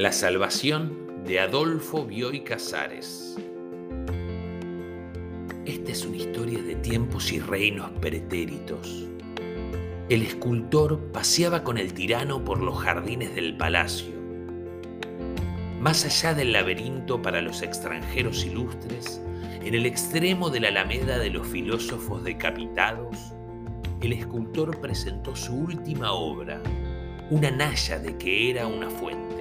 La salvación de Adolfo Bioy Casares. Esta es una historia de tiempos y reinos pretéritos. El escultor paseaba con el tirano por los jardines del palacio. Más allá del laberinto para los extranjeros ilustres, en el extremo de la alameda de los filósofos decapitados, el escultor presentó su última obra, una naya de que era una fuente.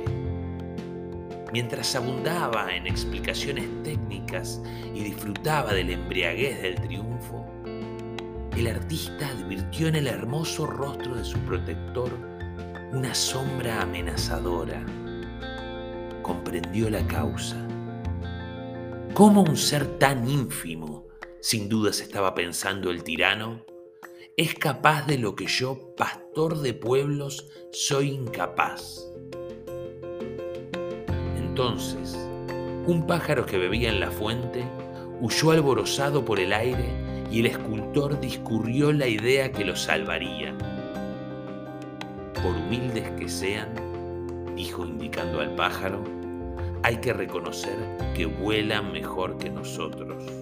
Mientras abundaba en explicaciones técnicas y disfrutaba de la embriaguez del triunfo, el artista advirtió en el hermoso rostro de su protector una sombra amenazadora. Comprendió la causa. ¿Cómo un ser tan ínfimo, sin dudas estaba pensando el tirano, es capaz de lo que yo, pastor de pueblos, soy incapaz? Entonces, un pájaro que bebía en la fuente huyó alborozado por el aire y el escultor discurrió la idea que lo salvaría. Por humildes que sean, dijo indicando al pájaro, hay que reconocer que vuelan mejor que nosotros.